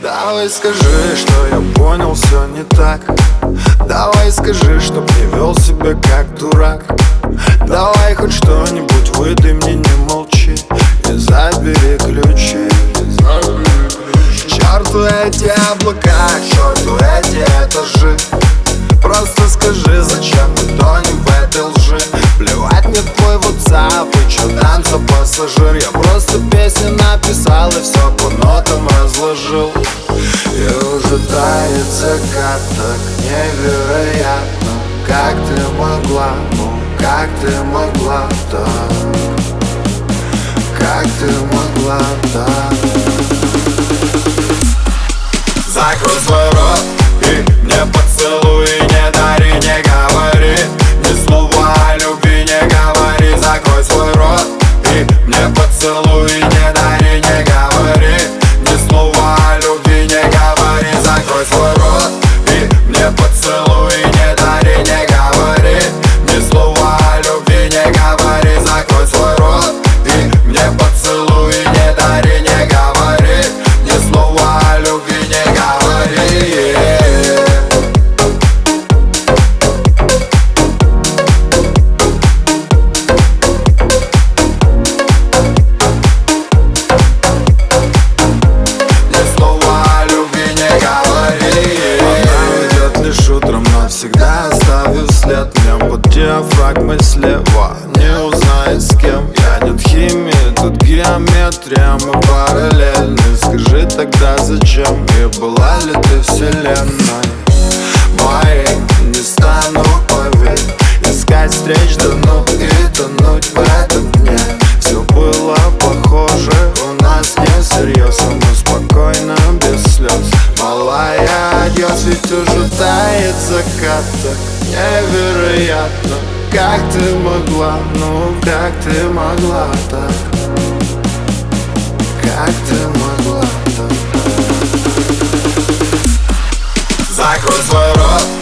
Давай скажи, что я понял все не так. Давай скажи, чтоб не вел себя как дурак. Давай хоть что-нибудь выдай мне, не молчи. И забери ключи. Черту эти облака, черту эти этажи. Просто скажи, зачем мы тонем в этой лжи? Плевать мне твой WhatsApp и чудан за пассажир. Я просто песни написал и все по нотам разложил Уже тает так невероятно. Как ты могла, ну как ты могла так? Как ты могла так? Закрой свой рот и мне поцелуй всегда оставлю след. Нем под диафрагмой слева. Не узнает с кем Я нет химии, тут геометрия Мы параллельны. Скажи тогда зачем? И была ли ты вселенной? Моей не стану, поверь Искать встреч, да ну и тонуть в этом дне. Все было похоже, у нас не всерьез а Мы спокойно, ведь уже тает заката. Невероятно, как ты могла, ну как ты могла так? Как ты могла так? Закрой свой рот